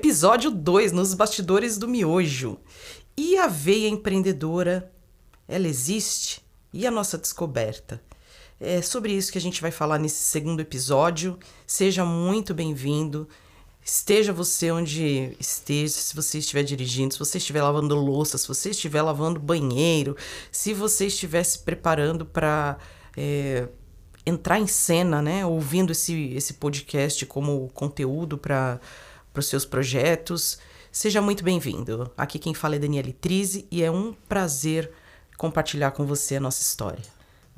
Episódio 2, nos bastidores do miojo. E a veia empreendedora, ela existe? E a nossa descoberta? É sobre isso que a gente vai falar nesse segundo episódio. Seja muito bem-vindo. Esteja você onde esteja, se você estiver dirigindo, se você estiver lavando louça, se você estiver lavando banheiro, se você estiver se preparando para é, entrar em cena, né? Ouvindo esse, esse podcast como conteúdo para os seus projetos. Seja muito bem-vindo. Aqui quem fala é Daniela Trise e é um prazer compartilhar com você a nossa história.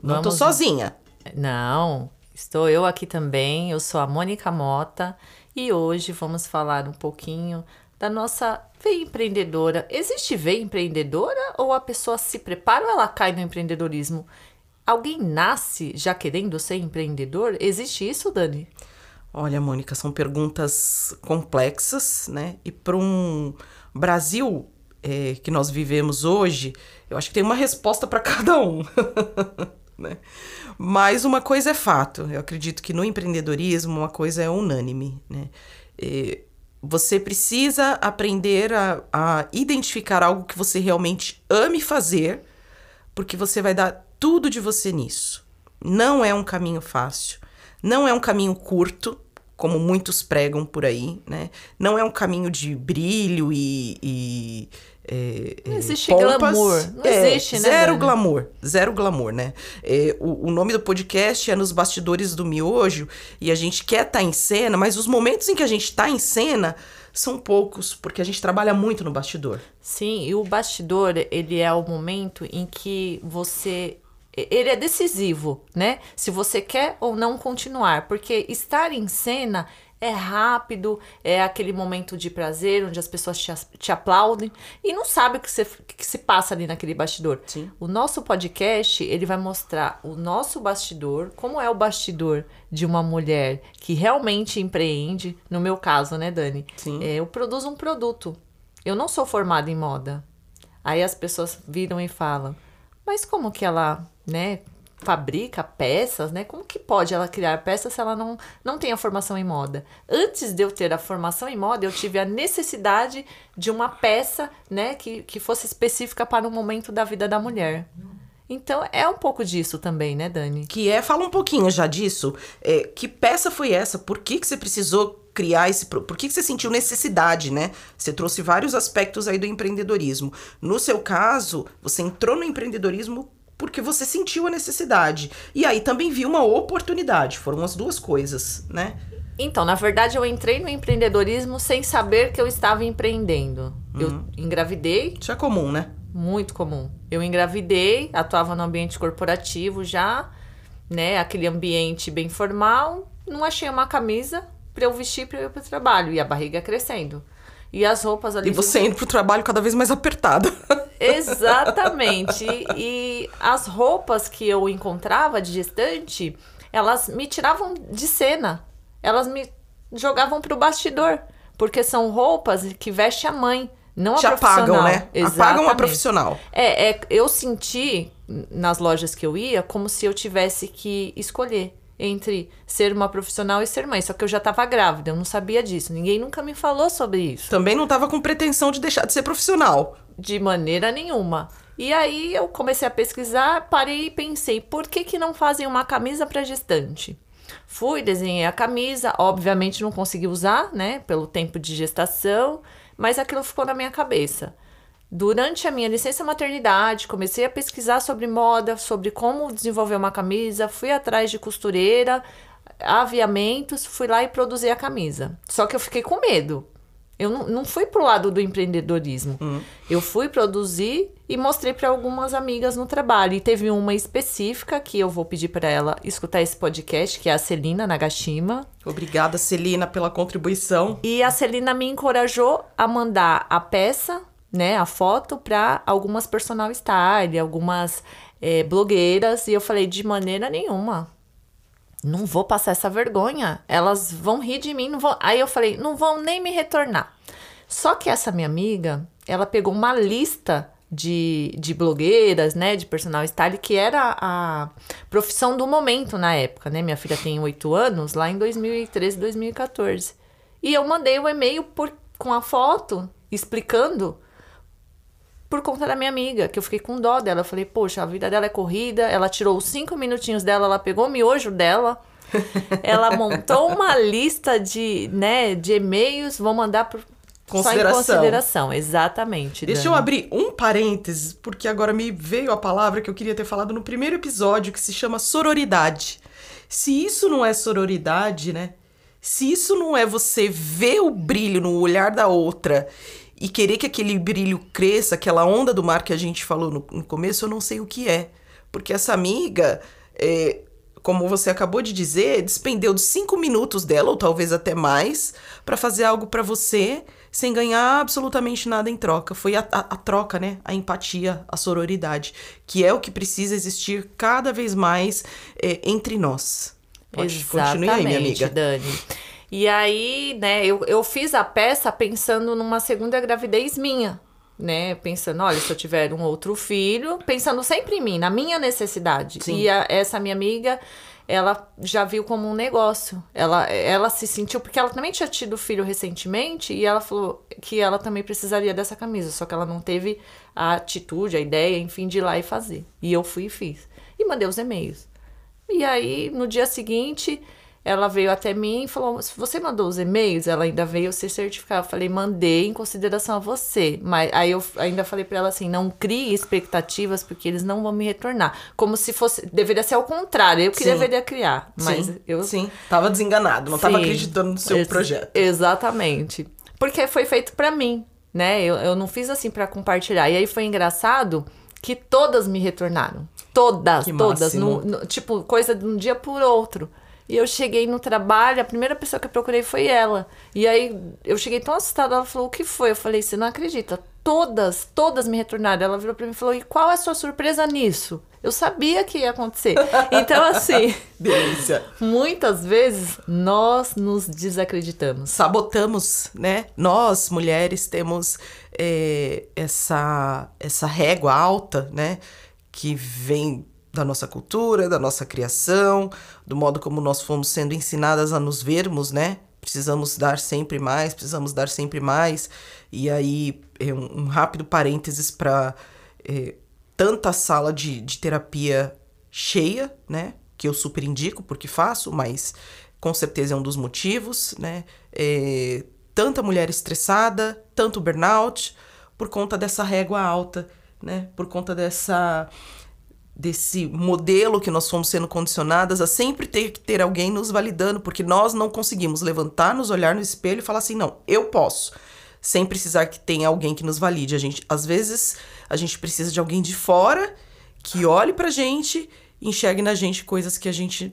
Não tô sozinha. Não, estou eu aqui também. Eu sou a Mônica Mota e hoje vamos falar um pouquinho da nossa veia empreendedora. Existe veia empreendedora ou a pessoa se prepara ou ela cai no empreendedorismo? Alguém nasce já querendo ser empreendedor? Existe isso, Dani? Olha, Mônica, são perguntas complexas, né? E para um Brasil é, que nós vivemos hoje, eu acho que tem uma resposta para cada um. né? Mas uma coisa é fato, eu acredito que no empreendedorismo uma coisa é unânime, né? É, você precisa aprender a, a identificar algo que você realmente ame fazer, porque você vai dar tudo de você nisso. Não é um caminho fácil, não é um caminho curto, como muitos pregam por aí, né? Não é um caminho de brilho e, e é, não é, existe pompas. glamour. Não é, existe, né? Zero glamour. Zero glamour, né? É, o, o, nome do podcast é Nos Bastidores do Miojo e a gente quer estar tá em cena, mas os momentos em que a gente está em cena são poucos, porque a gente trabalha muito no bastidor. Sim, e o bastidor, ele é o momento em que você ele é decisivo, né? Se você quer ou não continuar, porque estar em cena é rápido, é aquele momento de prazer onde as pessoas te, te aplaudem e não sabe o que, você, que se passa ali naquele bastidor. Sim. O nosso podcast, ele vai mostrar o nosso bastidor, como é o bastidor de uma mulher que realmente empreende, no meu caso, né, Dani? Sim. É, eu produzo um produto. Eu não sou formada em moda. Aí as pessoas viram e falam, mas como que ela, né, fabrica peças, né? Como que pode ela criar peças se ela não, não tem a formação em moda? Antes de eu ter a formação em moda, eu tive a necessidade de uma peça, né, que, que fosse específica para o momento da vida da mulher. Então é um pouco disso também, né, Dani? Que é, fala um pouquinho já disso. É, que peça foi essa? Por que, que você precisou criar esse. Por que, que você sentiu necessidade, né? Você trouxe vários aspectos aí do empreendedorismo. No seu caso, você entrou no empreendedorismo porque você sentiu a necessidade. E aí também viu uma oportunidade. Foram as duas coisas, né? Então, na verdade, eu entrei no empreendedorismo sem saber que eu estava empreendendo. Uhum. Eu engravidei. Isso é comum, né? Muito comum. Eu engravidei, atuava no ambiente corporativo já, né? Aquele ambiente bem formal. Não achei uma camisa para eu vestir para ir para o trabalho. E a barriga crescendo. E as roupas ali. E você indo pro trabalho cada vez mais apertada. Exatamente. E, as roupas que eu encontrava de gestante, elas me tiravam de cena. Elas me jogavam pro bastidor. Porque são roupas que veste a mãe, não Te a profissional. apagam, né? Exatamente. Apagam a profissional. É, é, eu senti nas lojas que eu ia como se eu tivesse que escolher entre ser uma profissional e ser mãe. Só que eu já estava grávida, eu não sabia disso. Ninguém nunca me falou sobre isso. Também não estava com pretensão de deixar de ser profissional. De maneira nenhuma. E aí eu comecei a pesquisar, parei e pensei, por que, que não fazem uma camisa para gestante? Fui, desenhei a camisa, obviamente não consegui usar, né, pelo tempo de gestação, mas aquilo ficou na minha cabeça. Durante a minha licença maternidade, comecei a pesquisar sobre moda, sobre como desenvolver uma camisa, fui atrás de costureira, aviamentos, fui lá e produzi a camisa. Só que eu fiquei com medo. Eu não, não fui pro lado do empreendedorismo. Uhum. Eu fui produzir e mostrei para algumas amigas no trabalho. E teve uma específica que eu vou pedir para ela escutar esse podcast, que é a Celina Nagashima. Obrigada, Celina, pela contribuição. E a Celina me encorajou a mandar a peça né, a foto para algumas personal style, algumas é, blogueiras, e eu falei, de maneira nenhuma. Não vou passar essa vergonha. Elas vão rir de mim, não vão. Aí eu falei, não vão nem me retornar. Só que essa minha amiga, ela pegou uma lista de, de blogueiras, né, de personal style, que era a profissão do momento na época, né? Minha filha tem oito anos, lá em 2013, 2014. E eu mandei o um e-mail por com a foto explicando por conta da minha amiga, que eu fiquei com dó dela. Eu falei, poxa, a vida dela é corrida, ela tirou os cinco minutinhos dela, ela pegou o miojo dela, ela montou uma lista de, né, de e-mails, vou mandar por, só em consideração, exatamente. Deixa Dani. eu abrir um parênteses, porque agora me veio a palavra que eu queria ter falado no primeiro episódio, que se chama sororidade. Se isso não é sororidade, né? Se isso não é você ver o brilho no olhar da outra e querer que aquele brilho cresça, aquela onda do mar que a gente falou no, no começo, eu não sei o que é. Porque essa amiga, é, como você acabou de dizer, despendeu de cinco minutos dela, ou talvez até mais, para fazer algo para você sem ganhar absolutamente nada em troca. Foi a, a, a, troca, né? A empatia, a sororidade, que é o que precisa existir cada vez mais é, entre nós. Pode, Exatamente, continue aí, minha amiga. Dani. E aí, né, eu, eu fiz a peça pensando numa segunda gravidez minha, né? Pensando, olha, se eu tiver um outro filho, pensando sempre em mim, na minha necessidade. Sim. E a, essa minha amiga, ela já viu como um negócio. Ela, ela se sentiu, porque ela também tinha tido filho recentemente, e ela falou que ela também precisaria dessa camisa, só que ela não teve a atitude, a ideia, enfim, de ir lá e fazer. E eu fui e fiz. E mandei os e-mails. E aí, no dia seguinte, ela veio até mim e falou: se você mandou os e-mails, ela ainda veio se certificar. Eu falei, mandei em consideração a você. Mas aí eu ainda falei para ela assim: não crie expectativas, porque eles não vão me retornar. Como se fosse. Deveria ser ao contrário. Eu que Sim. deveria criar. Mas Sim. eu. Sim, tava desenganado, não Sim. tava acreditando no seu Ex projeto. Exatamente. Porque foi feito para mim, né? Eu, eu não fiz assim para compartilhar. E aí foi engraçado que todas me retornaram. Todas, que todas. No, no, tipo, coisa de um dia por outro. E eu cheguei no trabalho, a primeira pessoa que eu procurei foi ela. E aí eu cheguei tão assustada, ela falou: O que foi? Eu falei: Você não acredita? Todas, todas me retornaram. Ela virou pra mim e falou: E qual é a sua surpresa nisso? Eu sabia que ia acontecer. Então, assim. Delícia. Muitas vezes nós nos desacreditamos. Sabotamos, né? Nós, mulheres, temos é, essa, essa régua alta, né? Que vem da nossa cultura, da nossa criação, do modo como nós fomos sendo ensinadas a nos vermos, né? Precisamos dar sempre mais, precisamos dar sempre mais. E aí, é um, rápido parênteses para é, tanta sala de, de terapia cheia, né? Que eu super indico porque faço, mas com certeza é um dos motivos, né? É, tanta mulher estressada, tanto burnout, por conta dessa régua alta, né? Por conta dessa desse modelo que nós fomos sendo condicionadas a sempre ter que ter alguém nos validando, porque nós não conseguimos levantar, nos olhar no espelho e falar assim, não, eu posso, sem precisar que tenha alguém que nos valide. A gente, às vezes, a gente precisa de alguém de fora que olhe pra gente, enxergue na gente coisas que a gente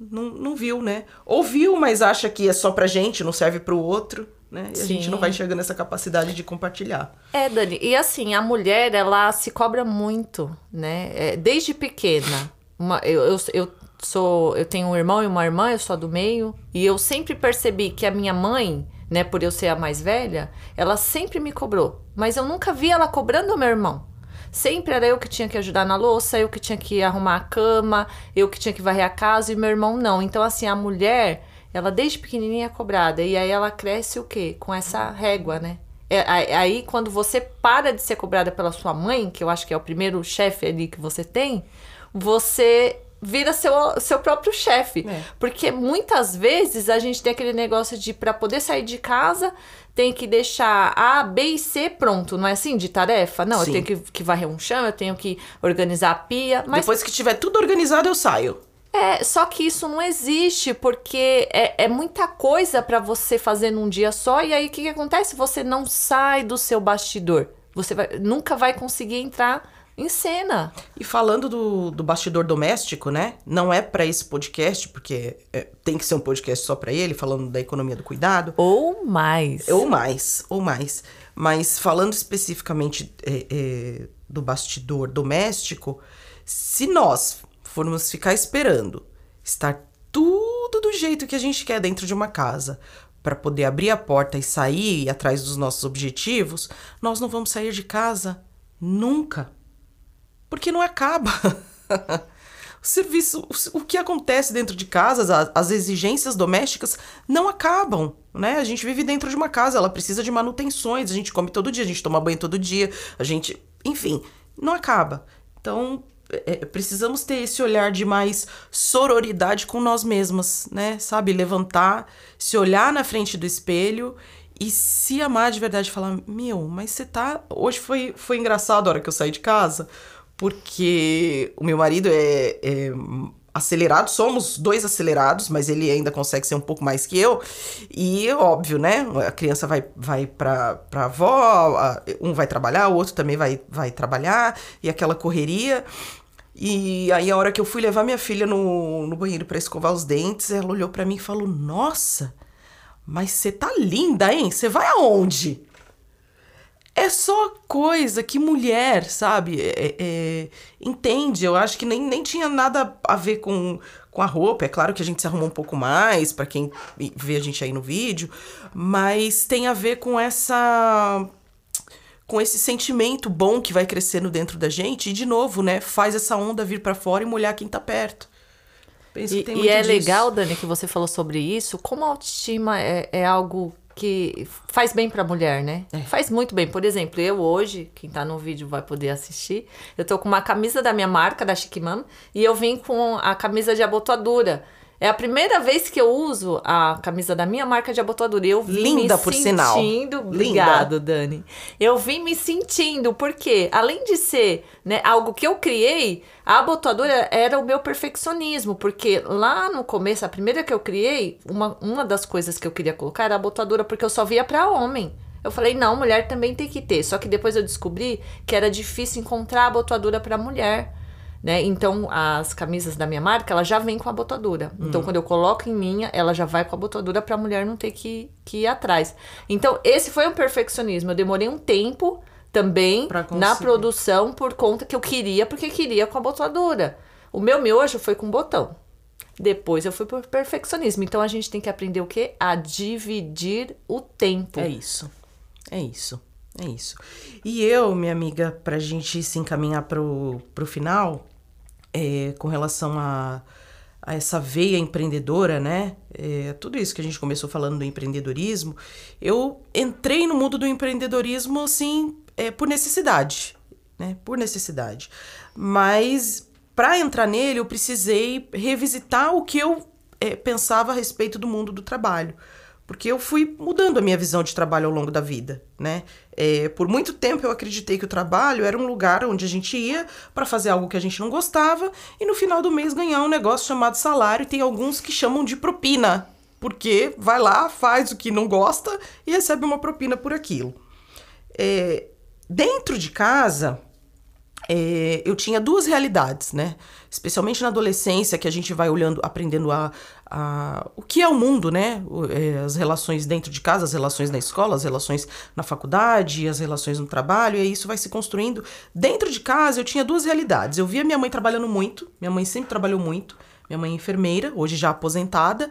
não, não viu, né? Ouviu, mas acha que é só pra gente, não serve pro outro né? E Sim. a gente não vai enxergando essa capacidade de compartilhar. É, Dani, e assim, a mulher, ela se cobra muito, né? É, desde pequena. Uma, eu, eu, eu sou, eu tenho um irmão e uma irmã, eu sou do meio, e eu sempre percebi que a minha mãe, né, por eu ser a mais velha, ela sempre me cobrou, mas eu nunca vi ela cobrando o meu irmão. Sempre era eu que tinha que ajudar na louça, eu que tinha que arrumar a cama, eu que tinha que varrer a casa e meu irmão não. Então assim, a mulher, ela desde pequenininha é cobrada. E aí ela cresce o quê? Com essa régua, né? É, aí quando você para de ser cobrada pela sua mãe, que eu acho que é o primeiro chefe ali que você tem, você vira seu, seu próprio chefe. É. Porque muitas vezes a gente tem aquele negócio de para poder sair de casa, tem que deixar A, B e C pronto, não é assim? De tarefa? Não, Sim. eu tenho que, que varrer um chão, eu tenho que organizar a pia. Mas... Depois que tiver tudo organizado, eu saio. É, só que isso não existe, porque é, é muita coisa para você fazer num dia só, e aí o que, que acontece? Você não sai do seu bastidor. Você vai, nunca vai conseguir entrar em cena. E falando do, do bastidor doméstico, né? Não é para esse podcast, porque é, tem que ser um podcast só para ele, falando da economia do cuidado. Ou mais. Ou mais, ou mais. Mas falando especificamente é, é, do bastidor doméstico, se nós formos ficar esperando estar tudo do jeito que a gente quer dentro de uma casa para poder abrir a porta e sair atrás dos nossos objetivos, nós não vamos sair de casa nunca. Porque não acaba. o serviço, o, que acontece dentro de casa, as, as exigências domésticas não acabam, né? A gente vive dentro de uma casa, ela precisa de manutenções, a gente come todo dia, a gente toma banho todo dia, a gente, enfim, não acaba. Então, é, precisamos ter esse olhar de mais sororidade com nós mesmas, né? Sabe? Levantar, se olhar na frente do espelho e se amar de verdade, falar: Meu, mas você tá. Hoje foi, foi engraçado a hora que eu saí de casa, porque o meu marido é, é acelerado, somos dois acelerados, mas ele ainda consegue ser um pouco mais que eu. E óbvio, né? A criança vai, vai pra, pra avó, um vai trabalhar, o outro também vai, vai trabalhar, e aquela correria. E aí, a hora que eu fui levar minha filha no, no banheiro para escovar os dentes, ela olhou para mim e falou: Nossa, mas você tá linda, hein? Você vai aonde? É só coisa que mulher, sabe, é, é, é, entende. Eu acho que nem, nem tinha nada a ver com, com a roupa. É claro que a gente se arrumou um pouco mais, para quem vê a gente aí no vídeo, mas tem a ver com essa com esse sentimento bom que vai crescendo dentro da gente e de novo, né, faz essa onda vir para fora e molhar quem tá perto. Penso e, e é disso. legal, Dani, que você falou sobre isso. Como a autoestima é, é algo que faz bem para a mulher, né? É. Faz muito bem. Por exemplo, eu hoje, quem tá no vídeo vai poder assistir, eu tô com uma camisa da minha marca, da Chic Mom, e eu vim com a camisa de abotoadura. É a primeira vez que eu uso a camisa da minha marca de abotoadura. Eu vim Linda, me por sinal. sentindo. Obrigado, Linda. Dani. Eu vim me sentindo, porque além de ser né, algo que eu criei, a abotoadura era o meu perfeccionismo. Porque lá no começo, a primeira que eu criei, uma, uma das coisas que eu queria colocar era a abotoadura, porque eu só via para homem. Eu falei, não, mulher também tem que ter. Só que depois eu descobri que era difícil encontrar a abotoadura para mulher. Né? Então, as camisas da minha marca, ela já vem com a botadura. Hum. Então, quando eu coloco em minha, ela já vai com a botadura para a mulher não ter que, que ir atrás. Então, esse foi um perfeccionismo. Eu demorei um tempo também na produção por conta que eu queria, porque queria com a botadura. O meu miojo foi com botão. Depois eu fui por perfeccionismo. Então, a gente tem que aprender o quê? A dividir o tempo. É isso. É isso. É isso. E eu, minha amiga, pra gente se encaminhar pro, pro final, é, com relação a, a essa veia empreendedora, né? É, tudo isso que a gente começou falando do empreendedorismo, eu entrei no mundo do empreendedorismo, assim, é, por necessidade, né? Por necessidade. Mas para entrar nele, eu precisei revisitar o que eu é, pensava a respeito do mundo do trabalho porque eu fui mudando a minha visão de trabalho ao longo da vida, né? É, por muito tempo eu acreditei que o trabalho era um lugar onde a gente ia para fazer algo que a gente não gostava e no final do mês ganhar um negócio chamado salário. E tem alguns que chamam de propina, porque vai lá, faz o que não gosta e recebe uma propina por aquilo. É, dentro de casa, é, eu tinha duas realidades, né? Especialmente na adolescência, que a gente vai olhando, aprendendo a, a o que é o mundo, né? É, as relações dentro de casa, as relações na escola, as relações na faculdade, as relações no trabalho, e isso vai se construindo. Dentro de casa, eu tinha duas realidades. Eu via minha mãe trabalhando muito, minha mãe sempre trabalhou muito, minha mãe é enfermeira, hoje já aposentada,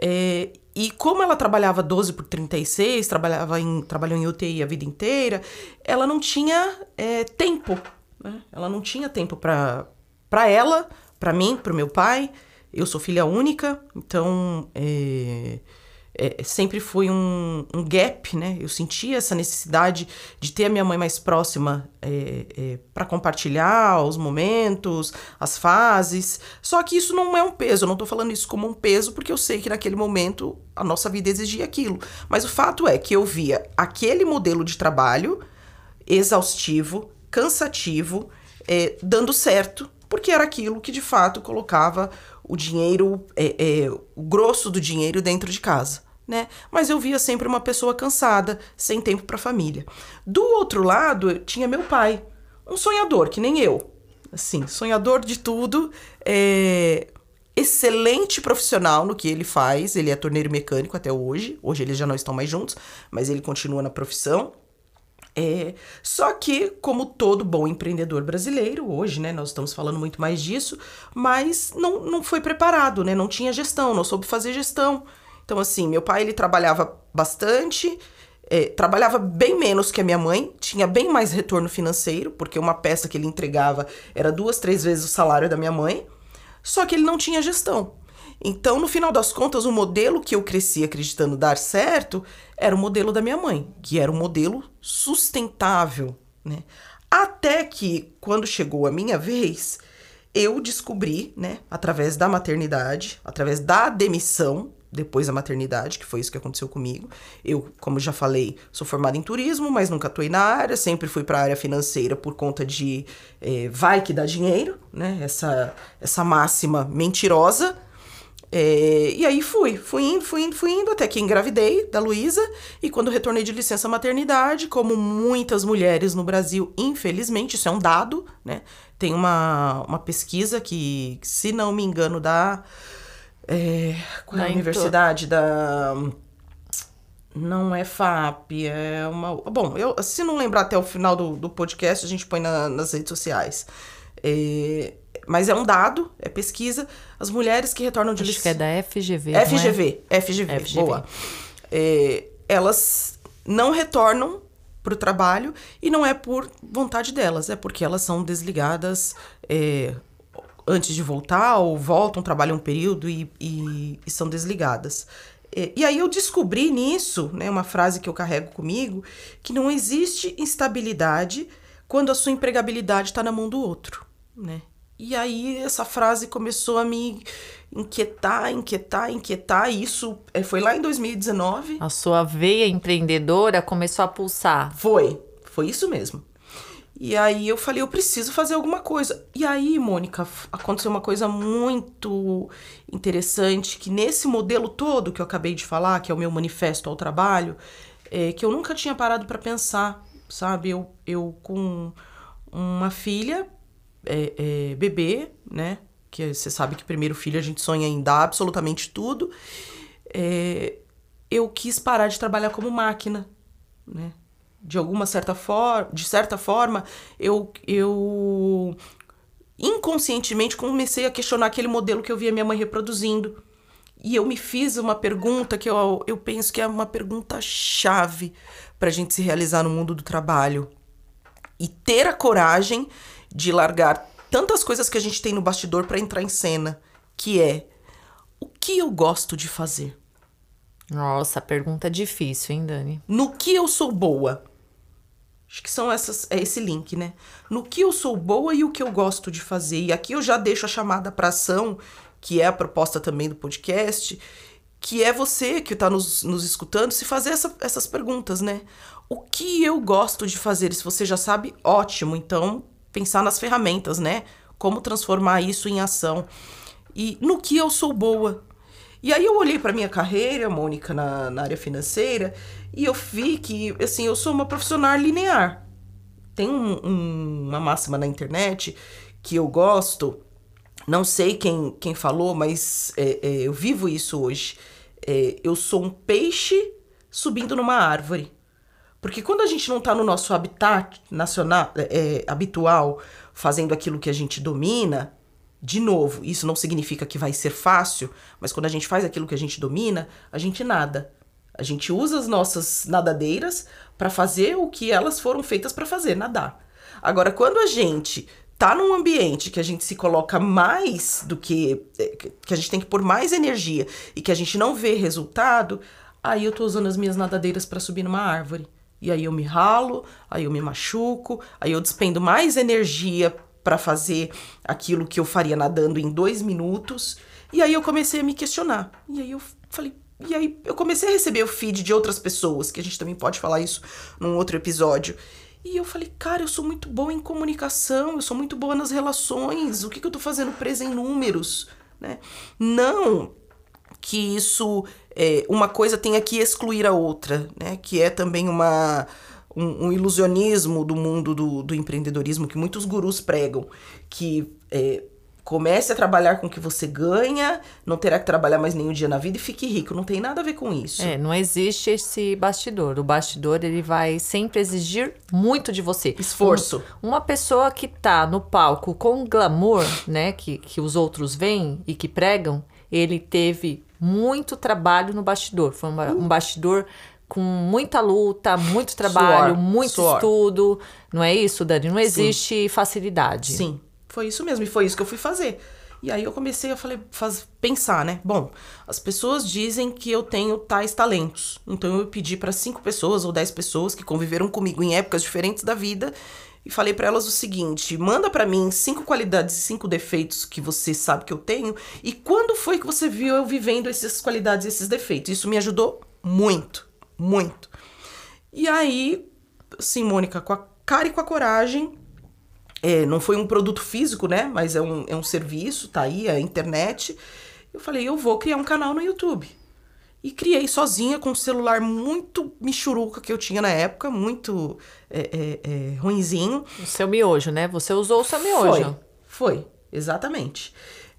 é, e como ela trabalhava 12 por 36, trabalhava em, trabalhou em UTI a vida inteira, ela não tinha é, tempo né? Ela não tinha tempo para ela, para mim, para o meu pai. Eu sou filha única, então é, é, sempre foi um, um, gap, né? Eu sentia essa necessidade de ter a minha mãe mais próxima é, é para compartilhar os momentos, as fases. Só que isso não é um peso, eu não estou falando isso como um peso, porque eu sei que naquele momento a nossa vida exigia aquilo. Mas o fato é que eu via aquele modelo de trabalho exaustivo, cansativo, é, dando certo, porque era aquilo que de fato colocava o dinheiro, é, é, o grosso do dinheiro dentro de casa. Né? Mas eu via sempre uma pessoa cansada, sem tempo para a família. Do outro lado, tinha meu pai, um sonhador, que nem eu. Assim, sonhador de tudo, é, excelente profissional no que ele faz. Ele é torneiro mecânico até hoje. Hoje eles já não estão mais juntos, mas ele continua na profissão. É, só que, como todo bom empreendedor brasileiro, hoje, né, nós estamos falando muito mais disso, mas não, não foi preparado, né, não tinha gestão, não soube fazer gestão. Então, assim, meu pai, ele trabalhava bastante, é, trabalhava bem menos que a minha mãe, tinha bem mais retorno financeiro, porque uma peça que ele entregava era duas, três vezes o salário da minha mãe, só que ele não tinha gestão. Então, no final das contas, o modelo que eu cresci acreditando dar certo era o modelo da minha mãe, que era um modelo sustentável, né? Até que, quando chegou a minha vez, eu descobri, né, através da maternidade, através da demissão, depois da maternidade, que foi isso que aconteceu comigo. Eu, como já falei, sou formada em turismo, mas nunca atuei na área, sempre fui para a área financeira por conta de eh, vai que dá dinheiro, né? Essa, essa máxima mentirosa. É, e aí fui, fui indo, fui indo, fui indo, até que engravidei da Luísa. E quando retornei de licença maternidade, como muitas mulheres no Brasil, infelizmente, isso é um dado, né? Tem uma, uma pesquisa que, se não me engano, da. É, qual é a universidade? Da. Não é FAP, é uma. Bom, eu, se não lembrar até o final do, do podcast, a gente põe na, nas redes sociais. É, mas é um dado, é pesquisa. As mulheres que retornam de Acho licença. que é da FGV. FGV, é? FGV, FGV. boa. É, elas não retornam para o trabalho e não é por vontade delas, é porque elas são desligadas é, antes de voltar ou voltam, trabalham um período e, e, e são desligadas. É, e aí eu descobri nisso, né, uma frase que eu carrego comigo, que não existe instabilidade quando a sua empregabilidade está na mão do outro, né? E aí essa frase começou a me inquietar, inquietar, inquietar. E isso é, foi lá em 2019. A sua veia empreendedora começou a pulsar. Foi, foi isso mesmo. E aí eu falei, eu preciso fazer alguma coisa. E aí, Mônica, aconteceu uma coisa muito interessante, que nesse modelo todo que eu acabei de falar, que é o meu manifesto ao trabalho, é, que eu nunca tinha parado para pensar, sabe? Eu, eu com uma filha é, é, bebê, né? Que você sabe que primeiro filho a gente sonha em dar absolutamente tudo. É, eu quis parar de trabalhar como máquina, né? De alguma certa forma, de certa forma, eu, eu inconscientemente comecei a questionar aquele modelo que eu via minha mãe reproduzindo. E eu me fiz uma pergunta que eu, eu penso que é uma pergunta chave para a gente se realizar no mundo do trabalho. E ter a coragem de largar tantas coisas que a gente tem no bastidor para entrar em cena, que é o que eu gosto de fazer. Nossa, pergunta difícil, hein, Dani? No que eu sou boa? Acho que são essas, é esse link, né? No que eu sou boa e o que eu gosto de fazer. E aqui eu já deixo a chamada para ação, que é a proposta também do podcast, que é você que está nos, nos escutando se fazer essa, essas perguntas, né? O que eu gosto de fazer? Se você já sabe, ótimo. Então, pensar nas ferramentas, né? Como transformar isso em ação. E no que eu sou boa. E aí eu olhei para minha carreira, Mônica, na, na área financeira, e eu vi que, assim, eu sou uma profissional linear. Tem um, um, uma máxima na internet que eu gosto, não sei quem, quem falou, mas é, é, eu vivo isso hoje. É, eu sou um peixe subindo numa árvore. Porque quando a gente não está no nosso habitat nacional, é, habitual, fazendo aquilo que a gente domina, de novo, isso não significa que vai ser fácil, mas quando a gente faz aquilo que a gente domina, a gente nada. A gente usa as nossas nadadeiras para fazer o que elas foram feitas para fazer, nadar. Agora, quando a gente tá num ambiente que a gente se coloca mais do que que a gente tem que pôr mais energia e que a gente não vê resultado, aí eu tô usando as minhas nadadeiras para subir numa árvore. E aí eu me ralo, aí eu me machuco, aí eu despendo mais energia para fazer aquilo que eu faria nadando em dois minutos. E aí eu comecei a me questionar. E aí eu falei, e aí eu comecei a receber o feed de outras pessoas, que a gente também pode falar isso num outro episódio. E eu falei, cara, eu sou muito boa em comunicação, eu sou muito boa nas relações, o que, que eu tô fazendo presa em números, né? Não que isso é, uma coisa tenha que excluir a outra, né? Que é também uma um, um ilusionismo do mundo do, do, empreendedorismo que muitos gurus pregam, que é, comece a trabalhar com o que você ganha, não terá que trabalhar mais nenhum dia na vida e fique rico. Não tem nada a ver com isso. É, não existe esse bastidor. O bastidor ele vai sempre exigir muito de você. Esforço. Um, uma pessoa que tá no palco com glamour, né, que, que os outros veem e que pregam, ele teve muito trabalho no bastidor. Foi uma, um bastidor com muita luta, muito trabalho, suor, muito suor. estudo. Não é isso, Dani? Não existe Sim. facilidade. Sim, foi isso mesmo. E foi isso que eu fui fazer. E aí eu comecei a falei, faz, pensar, né? Bom, as pessoas dizem que eu tenho tais talentos. Então eu pedi para cinco pessoas ou dez pessoas que conviveram comigo em épocas diferentes da vida e falei para elas o seguinte: manda para mim cinco qualidades e cinco defeitos que você sabe que eu tenho e quando foi que você viu eu vivendo essas qualidades e esses defeitos. Isso me ajudou muito, muito. E aí, sim, Mônica, com a cara e com a coragem, é, não foi um produto físico, né? Mas é um, é um serviço, tá aí, é a internet. Eu falei, eu vou criar um canal no YouTube. E criei sozinha com um celular muito michuruca que eu tinha na época, muito é, é, é, ruinzinho. O seu miojo, né? Você usou o seu miojo. Foi, foi exatamente.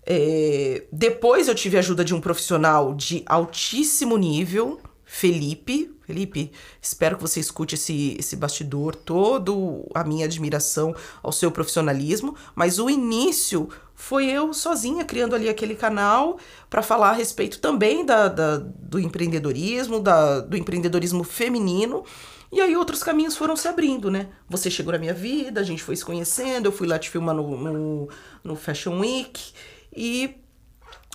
É, depois eu tive a ajuda de um profissional de altíssimo nível, Felipe. Felipe, espero que você escute esse, esse bastidor, todo a minha admiração ao seu profissionalismo, mas o início foi eu sozinha criando ali aquele canal para falar a respeito também da, da do empreendedorismo, da, do empreendedorismo feminino. E aí outros caminhos foram se abrindo, né? Você chegou na minha vida, a gente foi se conhecendo, eu fui lá te filmar no, no, no Fashion Week e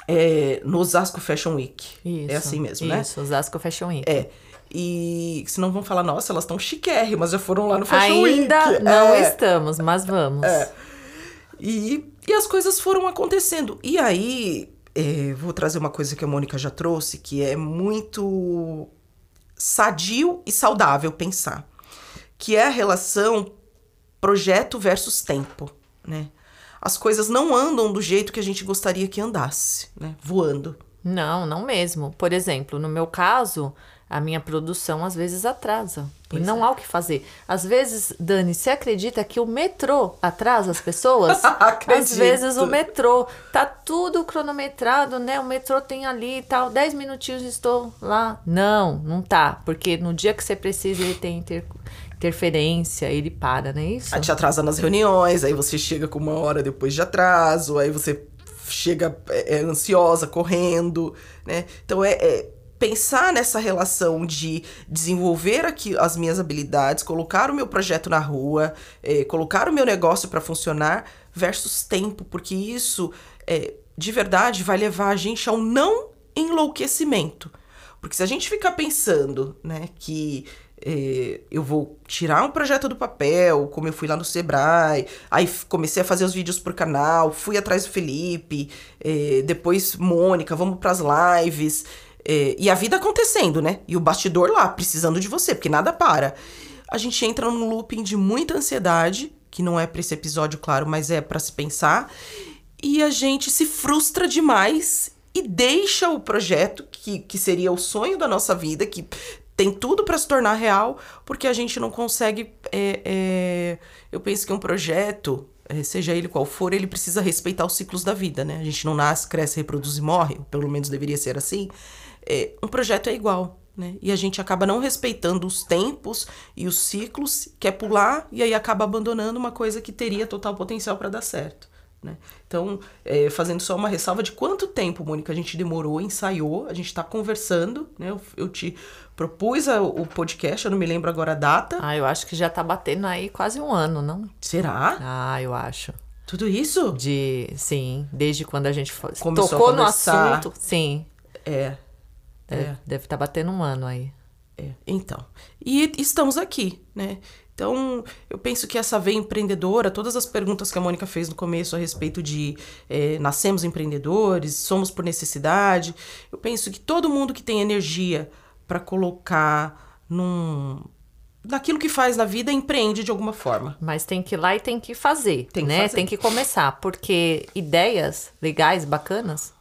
é, no Osasco Fashion Week. Isso, é assim mesmo, isso, né? Isso, Osasco Fashion Week. É. E senão vão falar, nossa, elas estão chiquérrimas, já foram lá no Fashion Ainda Week. não é. estamos, mas vamos. É. E, e as coisas foram acontecendo. E aí, é, vou trazer uma coisa que a Mônica já trouxe, que é muito sadio e saudável pensar, que é a relação projeto versus tempo, né? As coisas não andam do jeito que a gente gostaria que andasse, né? Voando. Não, não mesmo. Por exemplo, no meu caso, a minha produção às vezes atrasa. Pois e não é. há o que fazer. Às vezes, Dani, você acredita que o metrô atrasa as pessoas? Acredito. Às vezes o metrô tá tudo cronometrado, né? O metrô tem ali e tal, 10 minutinhos estou lá. Não, não tá, porque no dia que você precisa ele tem inter- interferência, ele para, não é isso? Aí te atrasa nas reuniões, aí você chega com uma hora depois de atraso, aí você chega é, é, ansiosa, correndo, né? Então é, é pensar nessa relação de desenvolver aqui as minhas habilidades, colocar o meu projeto na rua, é, colocar o meu negócio para funcionar versus tempo, porque isso é, de verdade vai levar a gente a um não enlouquecimento. Porque se a gente ficar pensando, né, que é, eu vou tirar um projeto do papel, como eu fui lá no Sebrae, aí comecei a fazer os vídeos por canal, fui atrás do Felipe, é, depois Mônica, vamos pras lives, é, e a vida acontecendo, né? E o bastidor lá, precisando de você, porque nada para. A gente entra num looping de muita ansiedade, que não é pra esse episódio, claro, mas é pra se pensar, e a gente se frustra demais e deixa o projeto, que, que seria o sonho da nossa vida, que tem tudo para se tornar real, porque a gente não consegue. é, é, eu penso que um projeto, é, seja ele qual for, ele precisa respeitar os ciclos da vida, né? A gente não nasce, cresce, reproduz e morre, pelo menos deveria ser assim. É, um projeto é igual. Né? E a gente acaba não respeitando os tempos e os ciclos, quer pular e aí acaba abandonando uma coisa que teria total potencial para dar certo. Né? Então, é, fazendo só uma ressalva de quanto tempo, Mônica, a gente demorou, ensaiou, a gente está conversando, né? Eu, eu te propus a- o podcast, eu não me lembro agora a data. Ah, eu acho que já tá batendo aí quase um ano, não? Será? Ah, eu acho. Tudo isso? De, sim, desde quando a gente Começou a tocou no conversar. assunto, sim. É. Deve, deve estar batendo um ano aí. É, então. E estamos aqui, né? Então, eu penso que essa veia empreendedora, todas as perguntas que a Mônica fez no começo a respeito de é, nascemos empreendedores, somos por necessidade, eu penso que todo mundo que tem energia para colocar num naquilo que faz na vida empreende de alguma forma. Mas tem que ir lá e tem que fazer, Tem que né? fazer. Tem que começar, porque ideias legais, bacanas,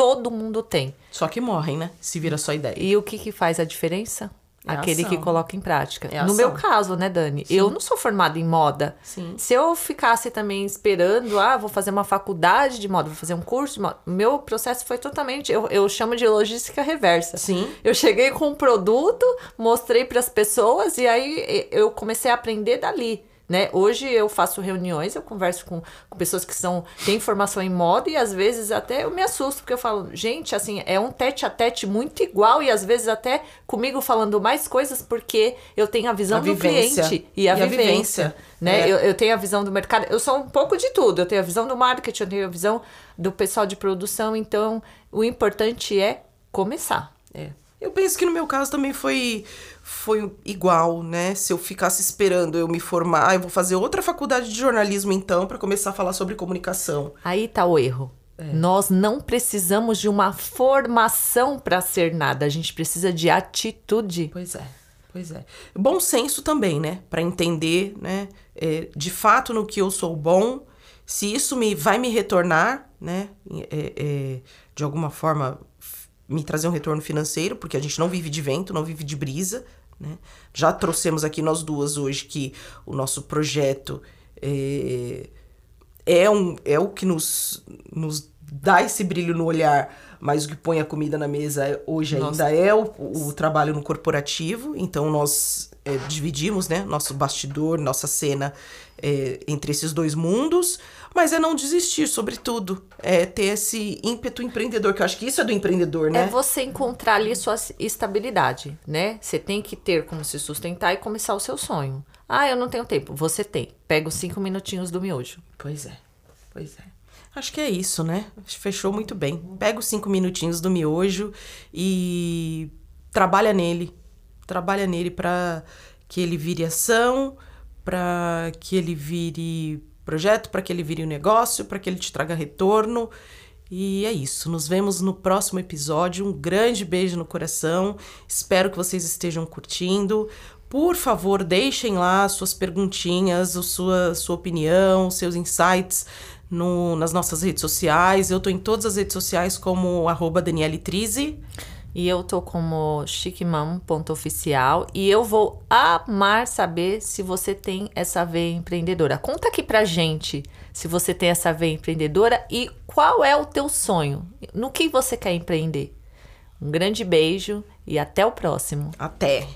todo mundo tem. Só que morrem, né? Se vira só ideia. E o que que faz a diferença? É Aquele que ação. coloca em prática. É no meu caso, né, Dani? Eu não sou formada em moda. Sim. Se eu ficasse também esperando, ah, vou fazer uma faculdade de moda, vou fazer um curso de moda, meu processo foi totalmente, eu, eu chamo de logística reversa. Sim. Eu cheguei com um produto, mostrei para as pessoas e aí eu comecei a aprender dali. Né? Hoje eu faço reuniões, eu converso com, com pessoas que são têm formação em moda e às vezes até eu me assusto, porque eu falo, gente, assim, é um tete a tete muito igual e às vezes até comigo falando mais coisas porque eu tenho a visão A do cliente e a E a vivência. vivência. Né? É. Eu, eu tenho a visão do mercado, eu sou um pouco de tudo. Eu tenho a visão do marketing, eu tenho a visão do pessoal de produção, então o importante é começar. É. Eu penso que no meu caso também foi, foi igual, né? Se eu ficasse esperando eu me formar, ah, eu vou fazer outra faculdade de jornalismo então para começar a falar sobre comunicação. Aí tá o erro. Nós não precisamos de uma formação para ser nada, a gente precisa de atitude. Pois é, pois é. Bom senso também, né? Para entender, né? é, de fato no que eu sou bom, se isso me vai me retornar, né? é, é, de alguma forma me trazer um retorno financeiro, porque a gente não vive de vento, não vive de brisa, né? Já trouxemos aqui nós duas hoje que o nosso projeto é, é, um, é o que nos, nos dá esse brilho no olhar, mas o que põe a comida na mesa hoje Nossa. ainda é o, o trabalho no corporativo. Então nós é, dividimos né, nosso bastidor, nossa cena é, entre esses dois mundos, mas é não desistir, sobretudo. É ter esse ímpeto empreendedor, que eu acho que isso é do empreendedor, né? É você encontrar ali sua estabilidade, né? Você tem que ter como se sustentar e começar o seu sonho. Ah, eu não tenho tempo. Você tem. Pega os cinco minutinhos do miojo. Pois é, pois é. Acho que é isso, né? Fechou muito bem. Pega os cinco minutinhos do miojo e trabalha nele. Trabalha nele para que ele vire ação, para que ele vire projeto, para que ele vire um negócio, para que ele te traga retorno. E é isso. Nos vemos no próximo episódio. Um grande beijo no coração. Espero que vocês estejam curtindo. Por favor, deixem lá suas perguntinhas, sua, sua opinião, seus insights no, nas nossas redes sociais. Eu tô em todas as redes sociais como arroba Daniele Trizzi. E eu tô como chiquemam.oficial e eu vou amar saber se você tem essa veia empreendedora. Conta aqui pra gente se você tem essa veia empreendedora e qual é o teu sonho. No que você quer empreender? Um grande beijo e até o próximo. Até!